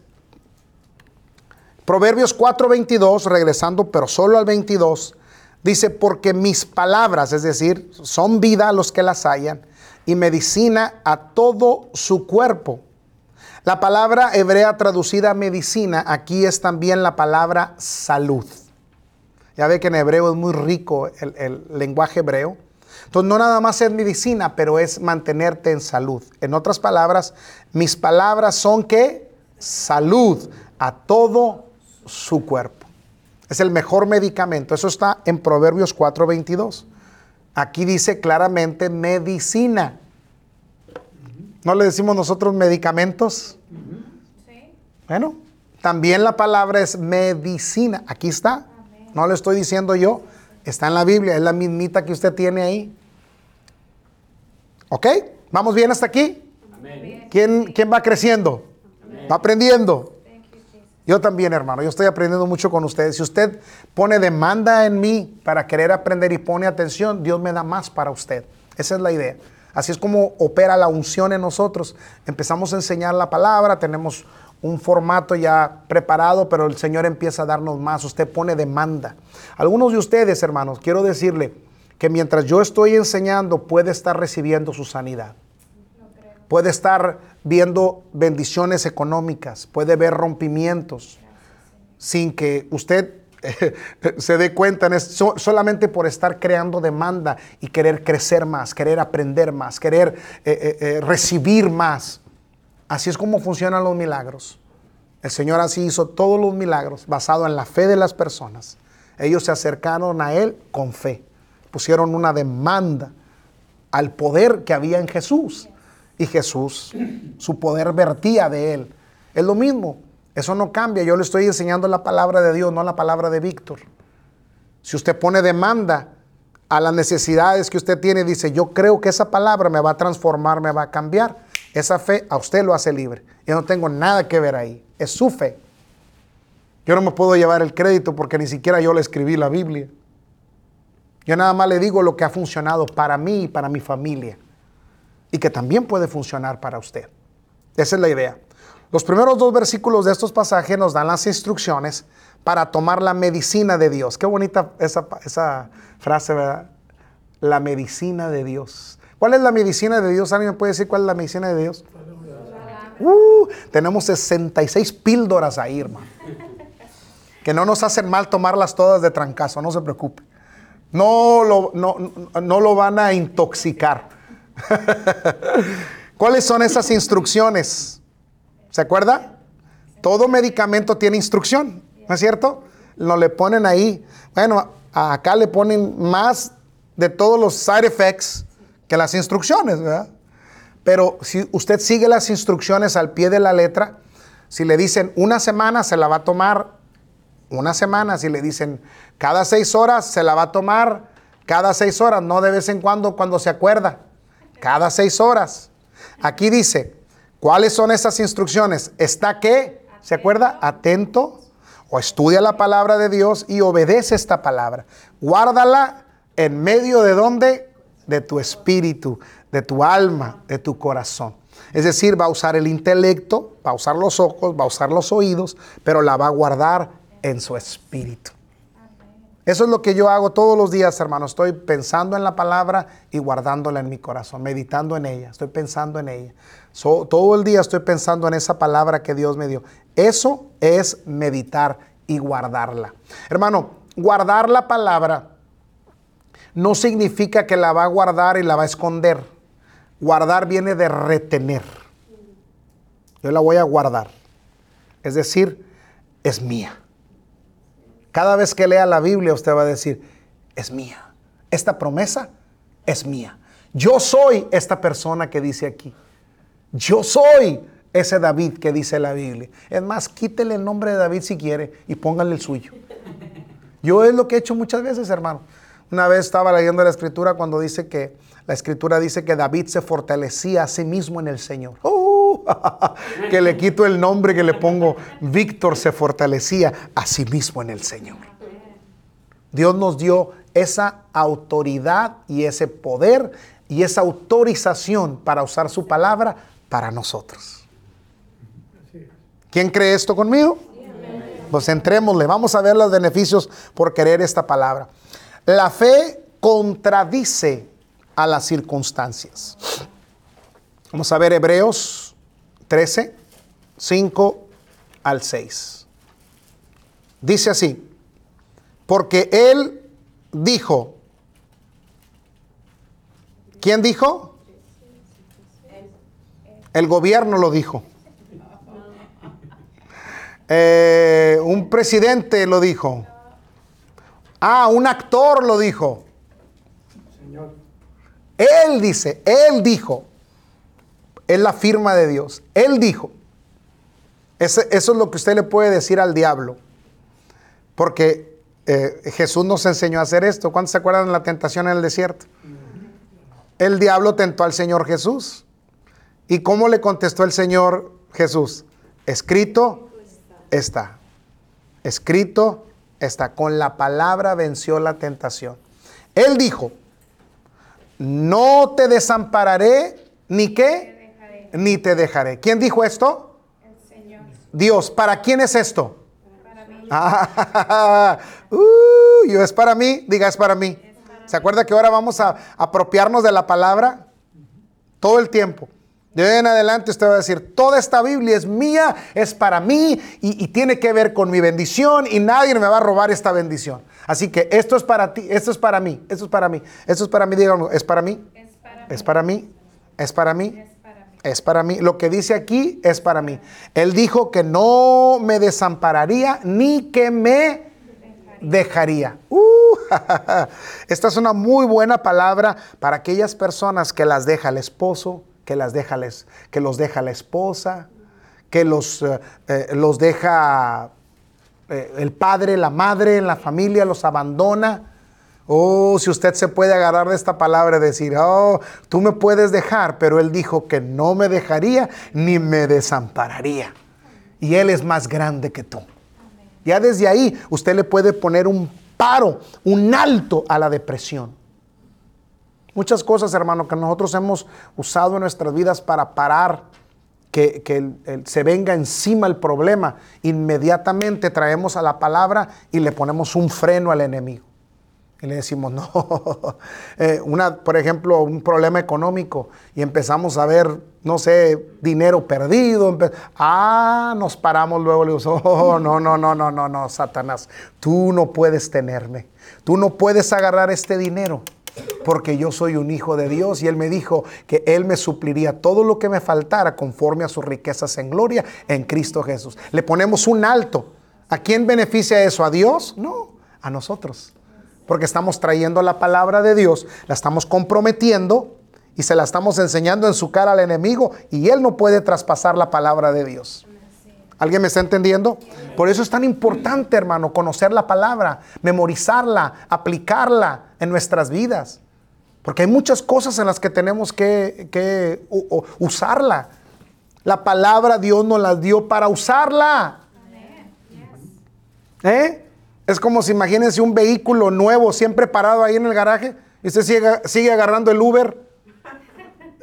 Proverbios 4:22, regresando, pero solo al 22, dice, porque mis palabras, es decir, son vida a los que las hallan y medicina a todo su cuerpo. La palabra hebrea traducida medicina aquí es también la palabra salud. Ya ve que en hebreo es muy rico el, lenguaje hebreo. Entonces no nada más es medicina, pero es mantenerte en salud. En otras palabras, mis palabras son que salud a todo su cuerpo. Es el mejor medicamento. Eso está en Proverbios 4:22. Aquí dice claramente medicina. ¿No le decimos nosotros medicamentos? Bueno, también la palabra es medicina. Aquí está. No le estoy diciendo yo. Está en la Biblia. Es la mismita que usted tiene ahí. ¿Ok? ¿Vamos bien hasta aquí? ¿Quién, ¿Quién, va creciendo? ¿Va aprendiendo? Yo también, hermano, yo estoy aprendiendo mucho con ustedes. Si usted pone demanda en mí para querer aprender y pone atención, Dios me da más para usted. Esa es la idea. Así es como opera la unción en nosotros. Empezamos a enseñar la palabra, tenemos un formato ya preparado, pero el Señor empieza a darnos más. Usted pone demanda. Algunos de ustedes, hermanos, quiero decirle que mientras yo estoy enseñando, puede estar recibiendo su sanidad. Puede estar viendo bendiciones económicas, puede ver rompimientos sin que usted [laughs] se dé cuenta en solamente por estar creando demanda y querer crecer más, querer aprender más, querer eh, eh, eh, recibir más. Así es como funcionan los milagros. El Señor así hizo todos los milagros basado en la fe de las personas. Ellos se acercaron a Él con fe, pusieron una demanda al poder que había en Jesús y Jesús, su poder vertía de él. Es lo mismo, eso no cambia. Yo le estoy enseñando la palabra de Dios, no la palabra de Víctor. Si usted pone demanda a las necesidades que usted tiene, dice, yo creo que esa palabra me va a transformar, me va a cambiar. Esa fe a usted lo hace libre. Yo no tengo nada que ver ahí. Es su fe. Yo no me puedo llevar el crédito porque ni siquiera yo le escribí la Biblia. Yo nada más le digo lo que ha funcionado para mí y para mi familia y que también puede funcionar para usted. Esa es la idea. Los primeros dos versículos de estos pasajes nos dan las instrucciones para tomar la medicina de Dios. Qué bonita esa, esa frase, ¿verdad? La medicina de Dios. ¿Cuál es la medicina de Dios? ¿Alguien me puede decir cuál es la medicina de Dios? Uh, tenemos 66 píldoras ahí, hermano. Que no nos hacen mal tomarlas todas de trancazo, no se preocupe. No lo, no, no lo van a intoxicar. [laughs] ¿Cuáles son esas instrucciones? ¿Se acuerda? Todo medicamento tiene instrucción, ¿no es cierto? Lo le ponen ahí. Bueno, acá le ponen más de todos los side effects que las instrucciones, ¿verdad? Pero si usted sigue las instrucciones al pie de la letra, si le dicen una semana, se la va a tomar una semana. Si le dicen cada seis horas, se la va a tomar cada seis horas, no de vez en cuando cuando se acuerda cada seis horas. Aquí dice, ¿cuáles son esas instrucciones? Está que, ¿se acuerda? Atento o estudia la palabra de Dios y obedece esta palabra. Guárdala en medio de dónde? De tu espíritu, de tu alma, de tu corazón. Es decir, va a usar el intelecto, va a usar los ojos, va a usar los oídos, pero la va a guardar en su espíritu. Eso es lo que yo hago todos los días, hermano. Estoy pensando en la palabra y guardándola en mi corazón, meditando en ella. Estoy pensando en ella. todo el día estoy pensando en esa palabra que Dios me dio. Eso es meditar y guardarla. Hermano, guardar la palabra no significa que la va a guardar y la va a esconder. Guardar viene de retener. Yo la voy a guardar. Es decir, es mía. Cada vez que lea la Biblia usted va a decir, es mía. Esta promesa es mía. Yo soy esta persona que dice aquí. Yo soy ese David que dice la Biblia. Es más, quítele el nombre de David si quiere y póngale el suyo. Yo es lo que he hecho muchas veces, hermano. Una vez estaba leyendo la escritura cuando dice que la escritura dice que David se fortalecía a sí mismo en el Señor. [laughs] Que le quito el nombre que le pongo. Víctor se fortalecía a sí mismo en el Señor. Dios nos dio esa autoridad y ese poder y esa autorización para usar su palabra para nosotros. ¿Quién cree esto conmigo? Pues entrémosle, vamos a ver los beneficios por querer esta palabra. La fe contradice a las circunstancias. Vamos a ver Hebreos 13, 5 al 6. Dice así, porque él dijo, ¿quién dijo? El gobierno lo dijo. [laughs] Eh, un presidente lo dijo. Ah, un actor lo dijo. Él dice, él dijo. Es la firma de Dios. Él dijo. eso es lo que usted le puede decir al diablo. Porque eh, Jesús nos enseñó a hacer esto. ¿Cuántos se acuerdan de la tentación en el desierto? El diablo tentó al Señor Jesús. ¿Y cómo le contestó el Señor Jesús? Escrito está. Escrito está. Con la palabra venció la tentación. Él dijo, no te desampararé, ni qué, ni te dejaré. ¿Quién dijo esto? El Señor. Dios. ¿Para quién es esto? Para mí. [laughs] Ah, uh, yo es para mí, diga es para mí. ¿Se acuerda que ahora vamos a apropiarnos de la palabra? Todo el tiempo. De hoy en adelante usted va a decir, toda esta Biblia es mía, es para mí y, tiene que ver con mi bendición y nadie me va a robar esta bendición. Así que esto es para ti, esto es para mí, esto es para mí, esto es para mí, díganlo, ¿es para mí? Es para mí, es para mí, es para mí. Lo que dice aquí es para mí. Él dijo que no me desampararía ni que me dejaría. Uh, [laughs] esta es una muy buena palabra para aquellas personas que las deja el esposo, que, las deja que los deja la esposa, que los, eh, eh, los deja eh, el padre, la madre, la familia, los abandona. Oh, si usted se puede agarrar de esta palabra y decir, oh, tú me puedes dejar, pero él dijo que no me dejaría ni me desampararía. Y él es más grande que tú. Ya desde ahí usted le puede poner un paro, un alto a la depresión. Muchas cosas, hermano, que nosotros hemos usado en nuestras vidas para parar que, se venga encima el problema. Inmediatamente traemos a la palabra y le ponemos un freno al enemigo. Y le decimos, [laughs] no, eh, una, por ejemplo, un problema económico y empezamos a ver, no sé, dinero perdido. ah, nos paramos luego, le digo, oh, no, no, no, no, no, no, Satanás, tú no puedes tenerme, tú no puedes agarrar este dinero porque yo soy un hijo de Dios y Él me dijo que Él me supliría todo lo que me faltara conforme a sus riquezas en gloria en Cristo Jesús. Le ponemos un alto. ¿A quién beneficia eso? ¿A Dios? No, a nosotros. Porque estamos trayendo la palabra de Dios, la estamos comprometiendo y se la estamos enseñando en su cara al enemigo y Él no puede traspasar la palabra de Dios. ¿Alguien me está entendiendo? Por eso es tan importante, hermano, conocer la palabra, memorizarla, aplicarla en nuestras vidas. Porque hay muchas cosas en las que tenemos que, usarla. La palabra Dios nos la dio para usarla. ¿Eh? Es como si imagínense un vehículo nuevo, siempre parado ahí en el garaje, y usted sigue, agarrando el Uber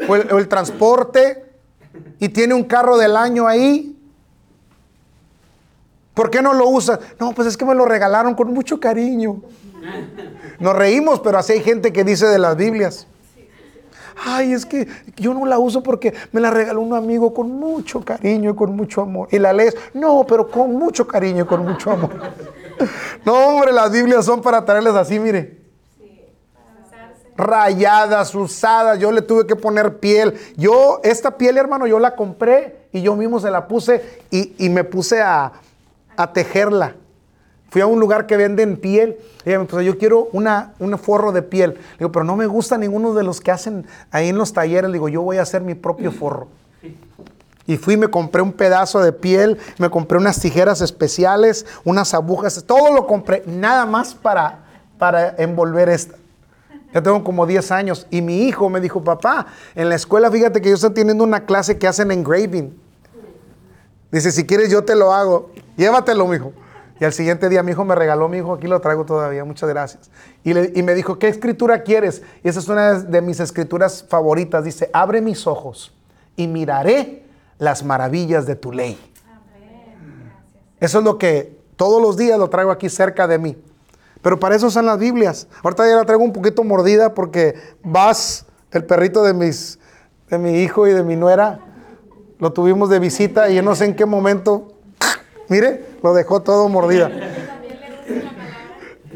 o el transporte y tiene un carro del año ahí ¿Por qué no lo usa? No, pues es que me lo regalaron con mucho cariño. Nos reímos, pero así hay gente que dice de las Biblias. Ay, es que yo no la uso porque me la regaló un amigo con mucho cariño y con mucho amor. Y la lees, no, pero con mucho cariño y con mucho amor. [laughs] No, hombre, las Biblias son para traerles así, mire. Rayadas, usadas, yo le tuve que poner piel. Yo, esta piel, hermano, yo la compré y yo mismo se la puse y me puse a, tejerla. Fui a un lugar que venden piel. Ella me dijo, yo quiero una, un forro de piel. Le digo, pero no me gusta ninguno de los que hacen ahí en los talleres. Le digo, yo voy a hacer mi propio forro. Y fui me compré un pedazo de piel, me compré unas tijeras especiales, unas agujas, todo lo compré, nada más para, para envolver esta. Ya tengo como 10 años. Y mi hijo me dijo, papá, en la escuela fíjate que yo estoy teniendo una clase que hacen engraving. Dice, si quieres yo te lo hago. Llévatelo, mi hijo. Y al siguiente día mi hijo me regaló, mi hijo, aquí lo traigo todavía, muchas gracias. Y, y, me dijo, ¿qué escritura quieres? Y esa es una de mis escrituras favoritas. Dice, abre mis ojos y miraré las maravillas de tu ley. Eso es lo que todos los días lo traigo aquí cerca de mí. Pero para eso son las Biblias. Ahorita ya la traigo un poquito mordida porque vas, el perrito de, mis, de mi hijo y de mi nuera, lo tuvimos de visita y yo no sé en qué momento Mire, lo dejó todo mordida.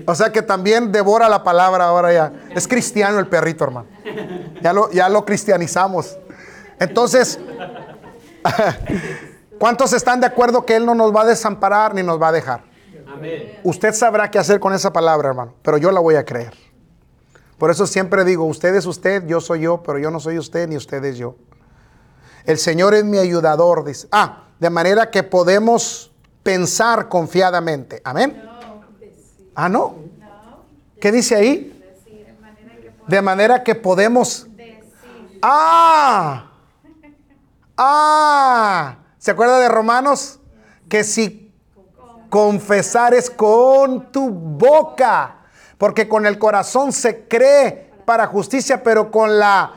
O sea que también devora la palabra ahora ya. Es cristiano el perrito, hermano. Ya lo, ya lo cristianizamos. Entonces, [laughs] ¿cuántos están de acuerdo que Él no nos va a desamparar ni nos va a dejar? Usted sabrá qué hacer con esa palabra, hermano, pero yo la voy a creer. Por eso siempre digo, usted es usted, yo soy yo, pero yo no soy usted ni usted es yo. El Señor es mi ayudador, dice. Ah, de manera que podemos pensar confiadamente. Amén. Ah, no. ¿Qué dice ahí? De manera que podemos... Ah. Ah. ¿Se acuerda de Romanos? Que si confesares con tu boca, porque con el corazón se cree para justicia, pero con la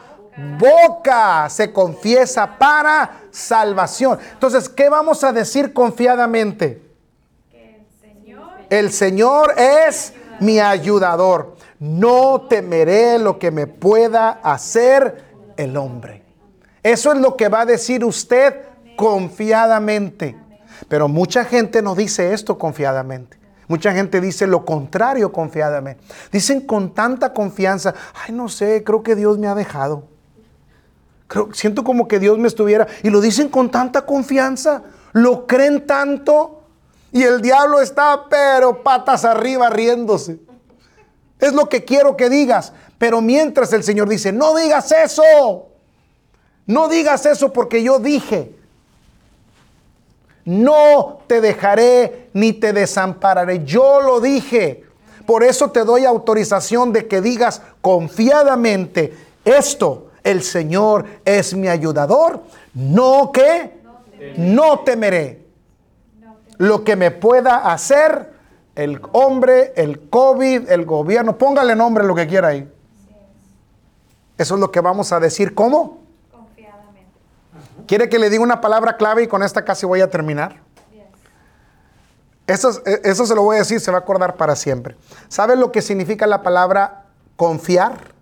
boca se confiesa para salvación. Entonces, ¿qué vamos a decir confiadamente? el Señor, es mi ayudador. No temeré lo que me pueda hacer el hombre. Eso es lo que va a decir usted confiadamente. Pero mucha gente no dice esto confiadamente. Mucha gente dice lo contrario confiadamente. Dicen con tanta confianza, ay no sé, creo que Dios me ha dejado siento como que Dios me estuviera. Y lo dicen con tanta confianza. Lo creen tanto. Y el diablo está, pero patas arriba riéndose. Es lo que quiero que digas. Pero mientras el Señor dice, no digas eso. No digas eso porque yo dije. No te dejaré ni te desampararé. Yo lo dije. Por eso te doy autorización de que digas confiadamente esto el Señor es mi ayudador, no que no temeré lo que me pueda hacer el hombre, el COVID, el gobierno, póngale nombre lo que quiera ahí. Eso es lo que vamos a decir. ¿Cómo? ¿Quiere que le diga una palabra clave y con esta casi voy a terminar? Eso, eso se lo voy a decir, se va a acordar para siempre. ¿Sabe lo que significa la palabra confiar?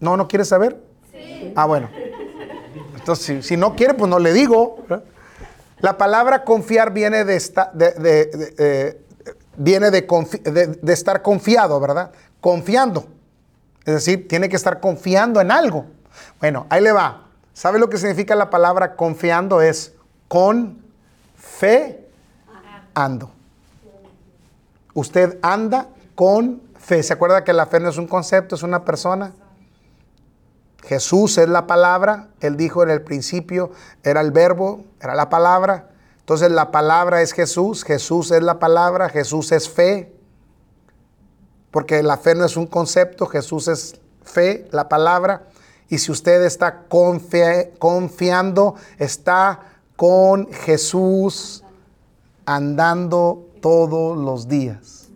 ¿No, no quiere saber? Sí. Ah, bueno. Entonces, si, no quiere, pues no le digo. La palabra confiar viene de, eh, viene de, estar confiado, ¿verdad? Confiando. Es decir, tiene que estar confiando en algo. Bueno, ahí le va. ¿Sabe lo que significa la palabra confiando? Es con fe ando. Usted anda con fe. ¿Se acuerda que la fe no es un concepto, es una persona? Jesús es la palabra, Él dijo en el principio, era el verbo, era la palabra. Entonces la palabra es Jesús, Jesús es la palabra, Jesús es fe. Porque la fe no es un concepto, Jesús es fe, la palabra. Y si usted está confiando, está con Jesús andando todos los días.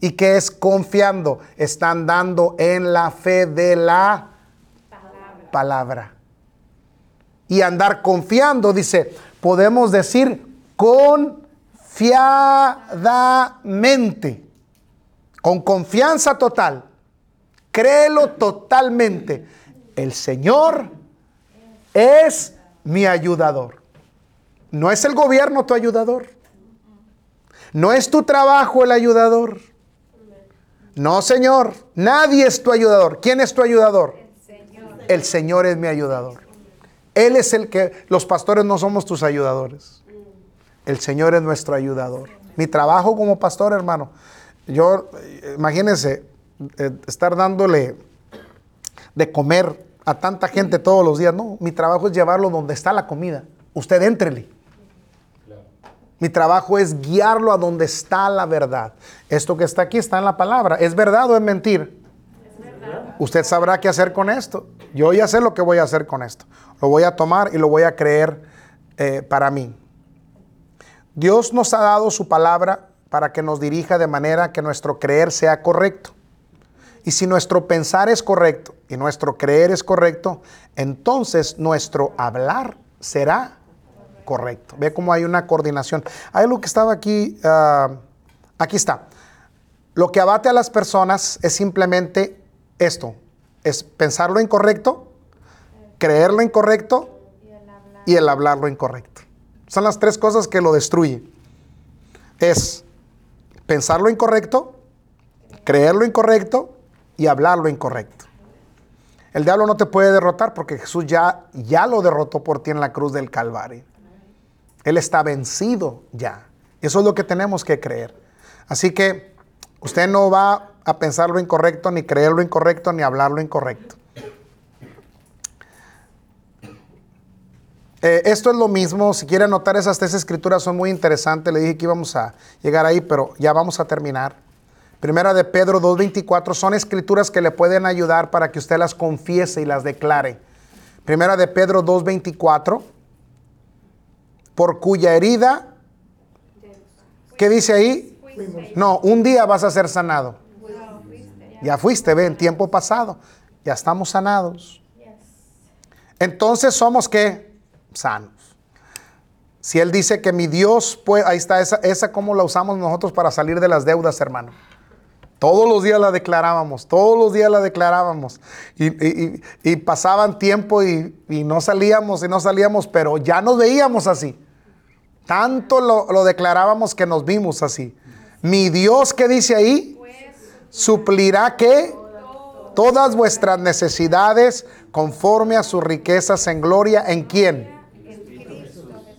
¿Y qué es confiando? Está andando en la fe de la palabra. Y andar confiando, dice, podemos decir confiadamente, con confianza total. Créelo totalmente. El Señor es mi ayudador. No es el gobierno tu ayudador. No es tu trabajo el ayudador. No, Señor. Nadie es tu ayudador. ¿Quién es tu ayudador? el Señor es mi ayudador. Él es el que, los pastores no somos tus ayudadores. El Señor es nuestro ayudador. Mi trabajo como pastor, hermano, yo, imagínense, eh, estar dándole de comer a tanta gente todos los días. No, mi trabajo es llevarlo donde está la comida. Usted entrele. Mi trabajo es guiarlo a donde está la verdad. Esto que está aquí está en la palabra. ¿Es verdad o es mentir? Usted sabrá qué hacer con esto. Yo ya sé lo que voy a hacer con esto. Lo voy a tomar y lo voy a creer eh, para mí. Dios nos ha dado su palabra para que nos dirija de manera que nuestro creer sea correcto. Y si nuestro pensar es correcto y nuestro creer es correcto, entonces nuestro hablar será correcto. Ve cómo hay una coordinación. Hay algo que estaba aquí, ah, aquí está. Lo que abate a las personas es simplemente esto, es pensar lo incorrecto, creer lo incorrecto y el hablar lo incorrecto. Son las tres cosas que lo destruyen. Es pensar lo incorrecto, creer lo incorrecto y hablar lo incorrecto. El diablo no te puede derrotar porque Jesús ya, ya lo derrotó por ti en la cruz del Calvario. Él está vencido ya. Eso es lo que tenemos que creer. Así que usted no va a pensar lo incorrecto, ni creer lo incorrecto, ni hablar lo incorrecto. Eh, esto es lo mismo, si quiere anotar esas tres escrituras son muy interesantes, le dije que íbamos a llegar ahí, pero ya vamos a terminar. Primera de Pedro 2.24 son escrituras que le pueden ayudar para que usted las confiese y las declare. Primera de Pedro 2.24 por cuya herida, ¿qué dice ahí? No, un día vas a ser sanado. Ya fuiste, ve, en tiempo pasado. Ya estamos sanados. Entonces somos qué? Sanos. Si Él dice que mi Dios, pues ahí está, esa, esa cómo la usamos nosotros para salir de las deudas, hermano. Todos los días la declarábamos, todos los días la declarábamos. Y, pasaban tiempo y, no salíamos y no salíamos, pero ya nos veíamos así. Tanto lo, declarábamos que nos vimos así. Mi Dios, ¿qué dice ahí? Suplirá que todas vuestras necesidades conforme a sus riquezas en gloria. ¿En quién?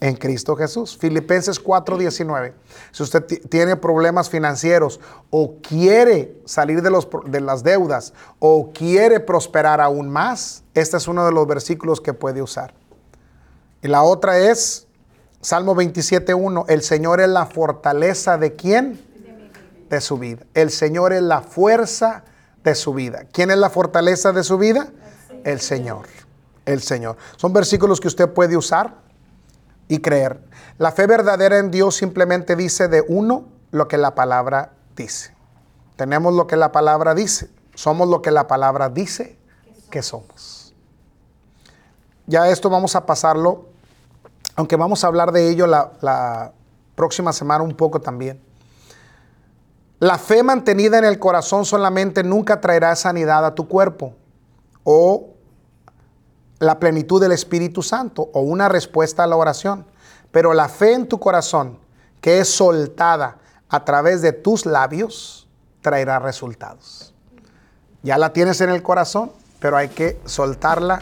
En Cristo Jesús. Filipenses 4:19. Si usted tiene problemas financieros o quiere salir de, los, de las deudas o quiere prosperar aún más, este es uno de los versículos que puede usar. Y la otra es Salmo 27.1, el Señor es la fortaleza de quién? De su vida. El Señor es la fuerza de su vida. ¿Quién es la fortaleza de su vida? El Señor. El Señor. Son versículos que usted puede usar y creer. La fe verdadera en Dios simplemente dice de uno lo que la palabra dice. Tenemos lo que la palabra dice. Somos lo que la palabra dice que somos. Ya esto vamos a pasarlo aunque vamos a hablar de ello la, próxima semana un poco también. La fe mantenida en el corazón solamente nunca traerá sanidad a tu cuerpo o la plenitud del Espíritu Santo o una respuesta a la oración. Pero la fe en tu corazón, que es soltada a través de tus labios, traerá resultados. Ya la tienes en el corazón, pero hay que soltarla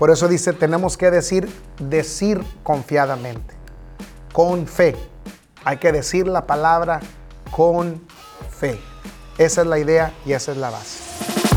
por eso dice, tenemos que decir, decir confiadamente, con fe. Hay que decir la palabra con fe. Esa es la idea y esa es la base.